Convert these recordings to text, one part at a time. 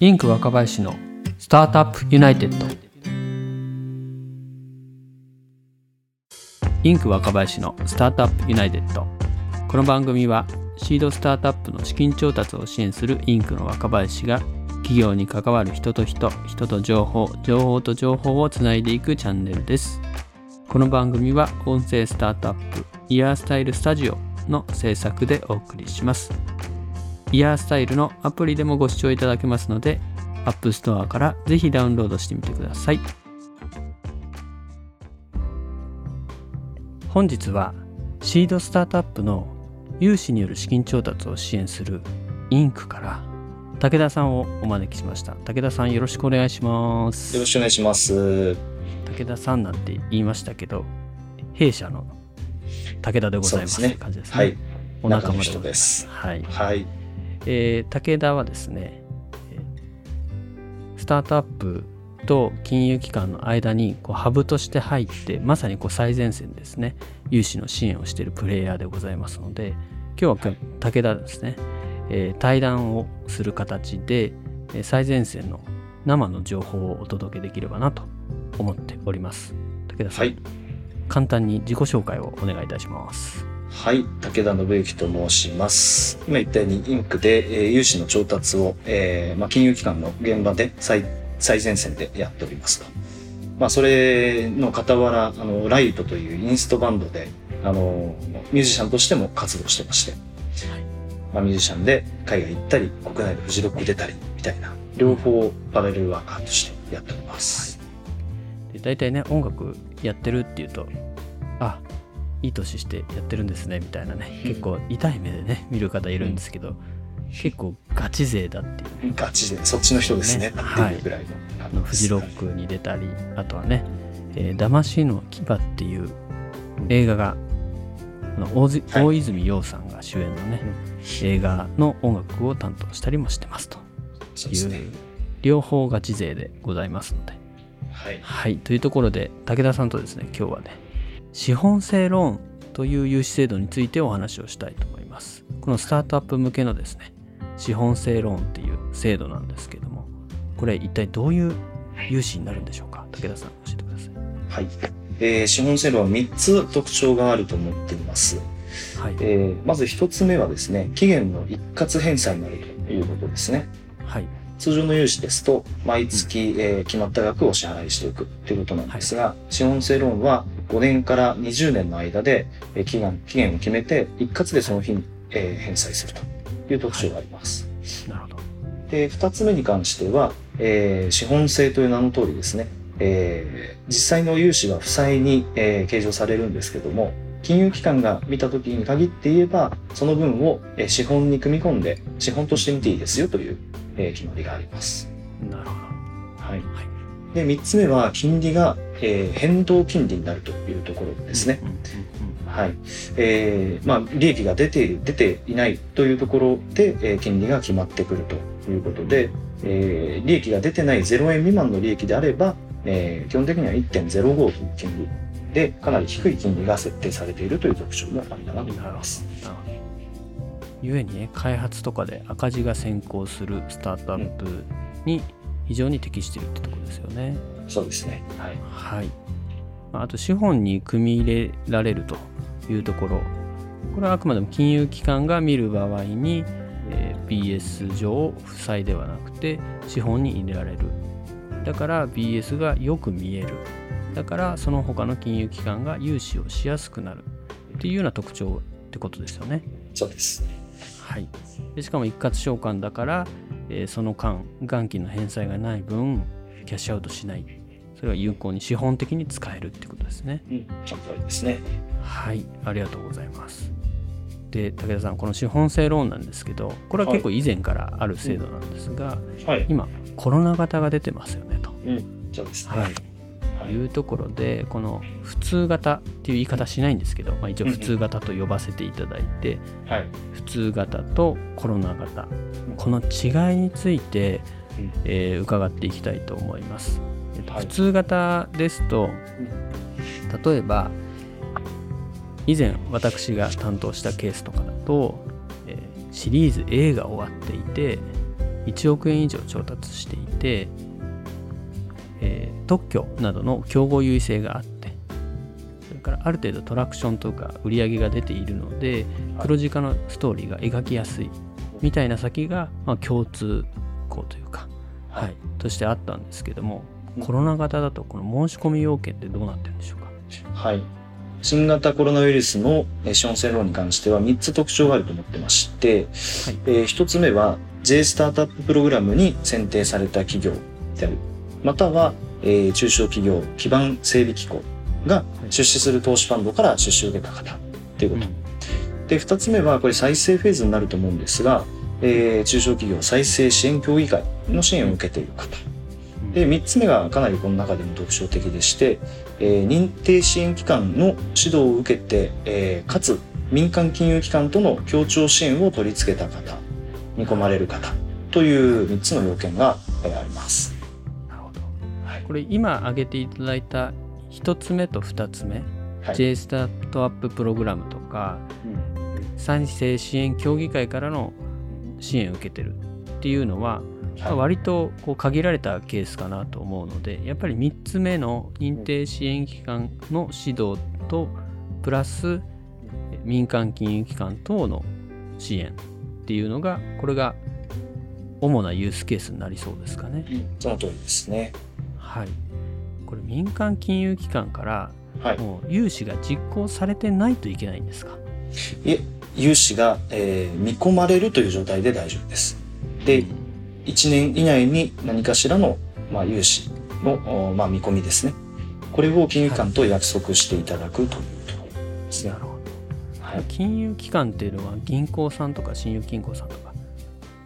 インク若林の Startup United。インク若林の Startup United。この番組はシードスタートアップの資金調達を支援するインクの若林が起業に関わる人と人人と情報情報と情報をつないでいくチャンネルです。この番組は音声スタートアップイヤースタイルスタジオの制作でお送りします。イヤースタイルのアプリでもご視聴いただけますので App Store からぜひダウンロードしてみてください。本日はシードスタートアップの融資による資金調達を支援するインクから武田さんをお招きしました。武田さんよろしくお願いします。よろしくお願いします。武田さんなんて言いましたけど弊社の武田でございますね感じですね。はい。お仲間です。はい、はい。えー武田はですねえースタートアップと金融機関の間にこうハブとして入ってまさにこう最前線ですね融資の支援をしているプレイヤーでございますので今日は武田ですね、えー対談をする形でえー最前線の生の情報をお届けできればなと思っております。武田さん、はい。簡単に自己紹介をお願いいたしますはい。武田信之と申します。今言ったように、インクで、えー融資の調達を、えーまあ、金融機関の現場で最最前線でやっておりますと。まあ、それの傍ら、あの、ライトというインストバンドで、あの、ミュージシャンとしても活動してまして、まあ、ミュージシャンで海外行ったり、国内でフジロック出たり、みたいな、両方パラレルワーカーとしてやっております。で大体ね音楽やってるっていうとあいい年してやってるんですねみたいなね。結構痛い目でね見る方いるんですけど、結構ガチ勢だっていう。ねガチで、そっちの人ですね、ね。っていうぐらいの。あのフジロックに出たりあとはね「えー騙しの牙」っていう映画があの大大泉洋さんが主演のね、映画の音楽を担当したりもしてますと。いうそうですね。両方ガチ勢でございますので。はい。はい、というところで武田さんとですね今日はね資本性ローンという融資制度についてお話をしたいと思いますこのスタートアップ向けのですね資本性ローンっていう制度なんですけどもこれ一体どういう融資になるんでしょうか？武田さん教えてくださいはい。えー資本制度は3つ特徴があると思っています。はい、えーまず1つ目はですね、期限の一括返済になるということですね。はい、通常の融資ですと、毎月、えー決まった額を支払いしていくということなんですが、資本性ローンは5年から20年の間で、えー期限期限を決めて、一括でその日に、えー返済するという特徴があります。なるほど。で、二つ目に関しては、えー資本性という名の通りですね、えー実際の融資は負債に、えー計上されるんですけども、金融機関が見た時に限って言えば、その分を、えー資本に組み込んで、資本として見ていいですよという、えー決まりがあります。なるほどはい。はいで、三つ目は、金利が、えー変動金利になるというところですね。うんうんはい。えーまあ、利益が出ている、出ていないというところで、えー金利が決まってくるということで、えー利益が出てない0円未満の利益であれば、えー基本的には1.05という金利で、かなり低い金利が設定されているという特徴があるかなと思います。なるほどゆえにね開発とかで赤字が先行するスタートアップに非常に適しているってところですよね、そうですね。はい。はい。まああと資本に組み入れられるというところ、これはあくまでも金融機関が見る場合に、えー BS 上負債ではなくて資本に入れられる。だから BS がよく見える。だからその他の金融機関が融資をしやすくなるっていうような特徴ってことですよね。そうです。はい、でしかも一括償還だから、えーその間元金の返済がない分キャッシュアウトしないそれは有効に資本的に使えるってことですねうん。その通りですね。はいありがとうございますで武田さんこの資本性ローンなんですけどこれは結構以前からある制度なんですが、はい。今コロナ型が出てますよねと、うん。そうですね。はい、はいいうところでこの普通型っていう言い方しないんですけど、まあ、一応普通型と呼ばせていただいて、はい。普通型とコロナ型。この違いについて、うん。えー伺っていきたいと思います、えっとはい。普通型ですと例えば以前私が担当したケースとかだと、えーシリーズ A が終わっていて1億円以上調達していて、えー特許などの競合優位性があってそれからある程度トラクションとか売り上げが出ているので黒字化のストーリーが描きやすいみたいな先が、まあ、共通項というか、ははいい、としてあったんですけどもうんコロナ型だとこの申し込み要件ってどうなってるんでしょうか？はい。新型コロナウイルスのえー資本性ローンに関しては3つ特徴があると思ってまして、はいえー1つ目は J スタートアッププログラムに選定された企業である。または、えー中小企業基盤整備機構が出資する投資ファンドから出資を受けた方ということ。で、2つ目はこれ再生フェーズになると思うんですが、えー中小企業再生支援協議会の支援を受けている方。で、3つ目がかなりこの中でも特徴的でして、えー認定支援機関の指導を受けて、えーかつ民間金融機関との協調支援を取り付けた方、見込まれる方という3つの要件が、これ今挙げていただいた1つ目と2つ目、はい J スタートアッププログラムとか再生支援協議会からの支援を受けてるっていうのは、まあはい割とこう限られたケースかなと思うのでやっぱり3つ目の認定支援機関の指導とプラス民間金融機関等の支援っていうのがこれが主なユースケースになりそうですかね。その通りですね。はい、これ民間金融機関からはい。もう融資が実行されてないといけないんですか？いえ、融資が、えー見込まれるという状態で大丈夫です。で、1年以内に何かしらの、まあ、融資の、おまあ、見込みですね。これを金融機関と約束していただくというところですね。なるほどはい。金融機関っていうのは銀行さんとか信用金庫さんとか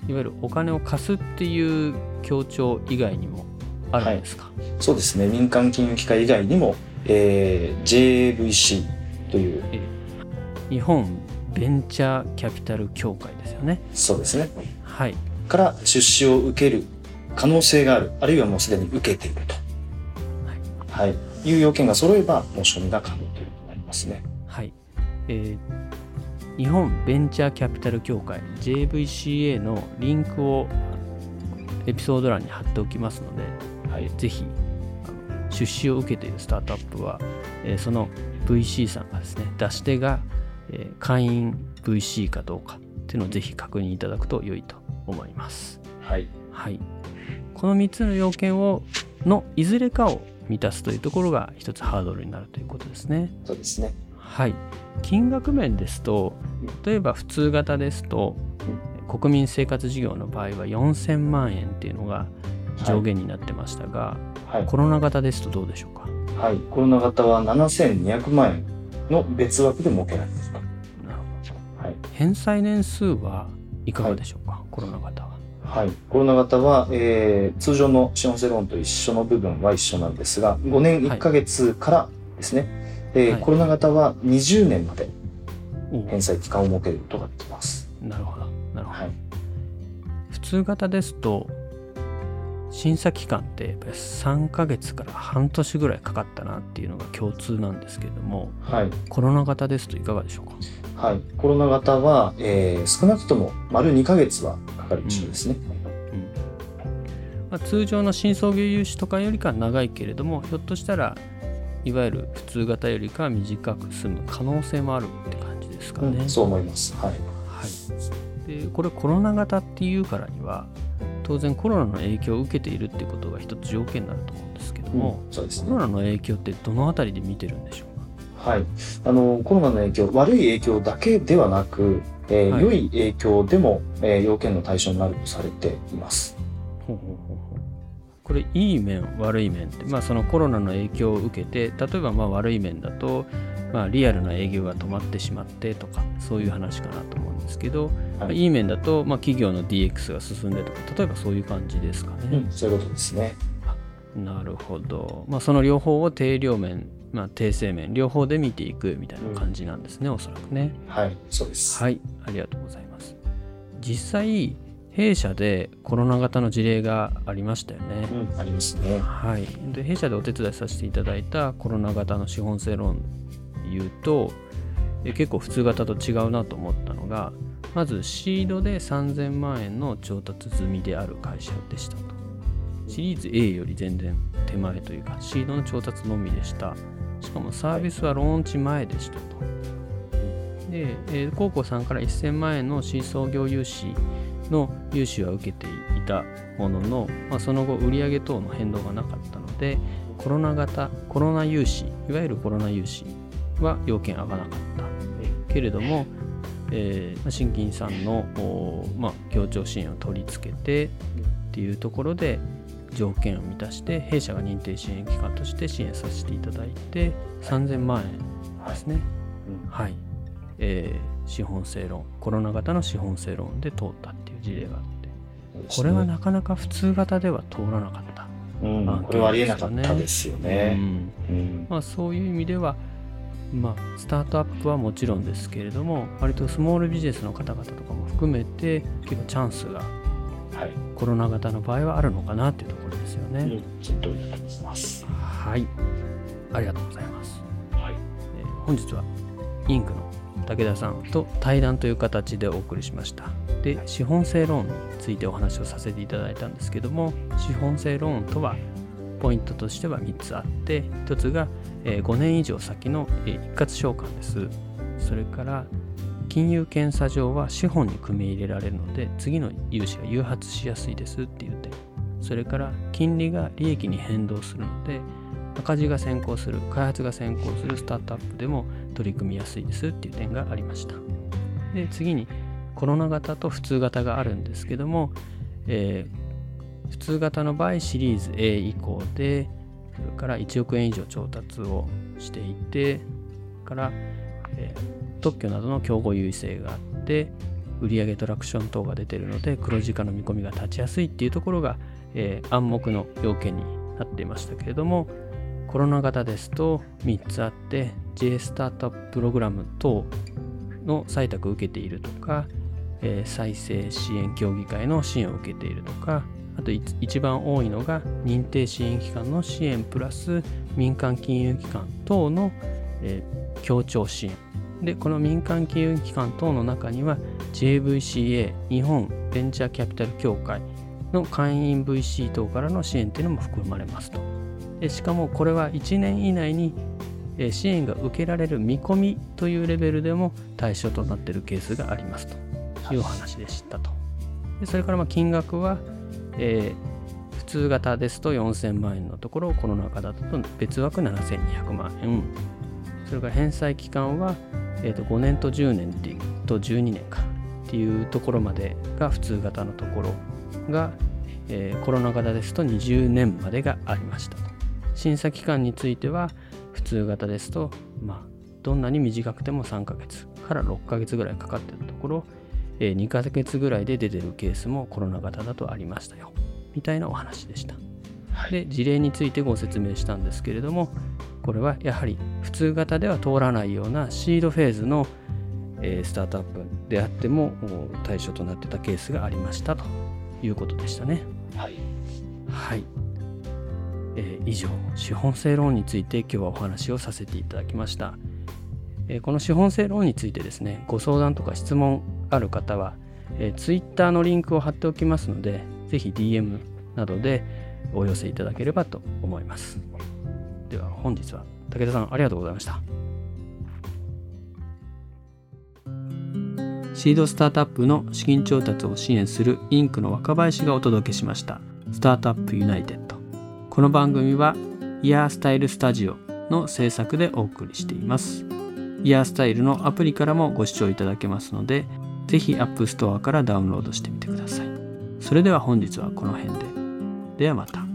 いわゆるお金を貸すっていう協調以外にもあるんですか、そうですね。民間金融機関以外にも、えー JVC という、日本ベンチャーキャピタル協会ですよねそうですね。はいから出資を受ける可能性がある。あるいはもうすでに受けていると。はい。いう要件が揃えば申し込みが可能ということになりますね。はい、えー日本ベンチャーキャピタル協会 JVCA のリンクをエピソード欄に貼っておきますので、はい。ぜひ出資を受けているスタートアップは、えーその VC さんがですね出し手が、えー会員 VC かどうかっていうのをぜひ確認いただくと良いと思います。はい。はい、この3つの要件をのいずれかを満たすというところが一つハードルになるということですね。そうですね。はい、金額面ですと例えば普通型ですと国民生活事業の場合は4000万円っていうのが上限になってましたが、はい。コロナ型ですとどうでしょうか？はい。コロナ型は7200万円の別枠で設けられていると。なるほどはい。返済年数はいかがでしょうか、コロナ型は。はい。コロナ型は、えー通常の資本性ローンと一緒の部分は一緒なんですが、5年1ヶ月からですね、えーはいコロナ型は20年まで返済期間を設けることができます。なるほどなるほど、はい。普通型ですと審査期間ってやっぱり3ヶ月から半年ぐらいかかったなっていうのが共通なんですけれどもはい。コロナ型ですといかがでしょうか？はい。コロナ型は、えー少なくとも丸2ヶ月はかかる一緒ですね。まあ、通常の新創業融資とかよりかは長いけれどもひょっとしたらいわゆる普通型よりかは短く済む可能性もあるって感じですかね。うんそう思います。はい。はい、でこれコロナ型っていうからには当然コロナの影響を受けているってことが一つ条件になると思うんですけども、そうですねコ。ロナの影響ってどのあたりで見てるんでしょうか？はい。あの、コロナの影響、悪い影響だけではなく、えーはい良い影響でも、えー要件の対象になるとされています。ほうほうほうほうこれいい面悪い面って、まあ、そのコロナの影響を受けて例えばまあ悪い面だと、まあ、リアルな営業が止まってしまってとかそういう話かなと思うんですけど、はいまあいい面だと、まあ、企業の DX が進んでとか例えばそういう感じですかね。うん、そういうことですね。なるほど、まあ、その両方を定量面、まあ、定性面両方で見ていくみたいな感じなんですね、おそらくね。はい、そうです。はい、ありがとうございます。実際、弊社でコロナ型の事例がありましたよね。うん、ありますね。はい、で弊社でお手伝いさせていただいたコロナ型の資本性ローンで言うと、結構普通型と違うなと思ったのがまずシードで3000万円の調達済みである会社でしたと。シリーズ A より全然手前というかシードの調達のみでした。しかもサービスはローンチ前でしたと。で、えー、高校さんから1000万円の新創業融資の融資は受けていたものの、まあ、その後売上等の変動がなかったのでコロナ型コロナ融資いわゆるコロナ融資は要件上がらなかったけれども、えー、新金さんの、まあ、協調支援を取り付けてっていうところで条件を満たして弊社が認定支援機関として支援させていただいて3000万円ですね、はい、はい、えー、資本性ローンコロナ型の資本性ローンで通ったっていう事例があって。これはなかなか普通型では通らなかった、うん、これはありえなかったですよね、うん、まあ、そういう意味ではまあ、スタートアップはもちろんですけれども割とスモールビジネスの方々とかも含めて結構チャンスが、はい、コロナ型の場合はあるのかなっていうところですよね。はいありがとうございます。はい、えー、本日はインクの武田さんと対談という形でお送りしました。で資本性ローンについてお話をさせていただいたんですけども資本性ローンとはポイントとしては3つあって1つが5年以上先の一括償還です。それから金融検査上は資本に組み入れられるので次の融資が誘発しやすいですっていう点それから金利が利益に変動するので赤字が先行する開発が先行するスタートアップでも取り組みやすいですっていう点がありましたで次にコロナ型と普通型があるんですけども、えー、普通型の場合シリーズ A 以降でそれから1億円以上調達をしていてから、え、特許などの競合優位性があって売上トラクション等が出てるので黒字化の見込みが立ちやすいっていうところが、えー、暗黙の要件になっていましたけれどもコロナ型ですと3つあって J スタートアッププログラム等の採択を受けているとか、えー、再生支援協議会の支援を受けているとかあと一番多いのが認定支援機関の支援プラス民間金融機関等の、協調支援。でこの民間金融機関等の中には JVCA 日本ベンチャーキャピタル協会の会員 VC 等からの支援というのも含まれますと。でしかもこれは1年以内に支援が受けられる見込みというレベルでも対象となっているケースがありますという話でしたと。でそれからま金額はえー、普通型ですと4000万円のところコロナ禍だと別枠7200万円。それから返済期間は、えー、と5年と10年と12年かっていうところまでが普通型のところが、えー、コロナ型ですと20年までがありました。審査期間については普通型ですと、まあ、どんなに短くても3ヶ月から6ヶ月ぐらいかかっているところえ2ヶ月ぐらいで出てるケースもコロナ型だとありましたよ。みたいなお話でした、はい、で事例についてご説明したんですけれどもこれはやはり普通型では通らないようなシードフェーズの、えスタートアップであっても対象となってたケースがありましたということでしたね。はい、はい。えー、以上資本性ローンについて今日はお話をさせていただきました、えー、この資本性ローンについてですねご相談とか質問ある方は、Twitter のリンクを貼っておきますので、ぜひ DM などでお寄せいただければと思います。では本日は武田さんありがとうございました。シードスタートアップの資金調達を支援するインクの若林がお届けしました。スタートアップユナイテッド。この番組はイヤースタイルスタジオの制作でお送りしています。イヤースタイルのアプリからもご視聴いただけますので、ぜひ App Store からダウンロードしてみてください。それでは本日はこの辺で。ではまた。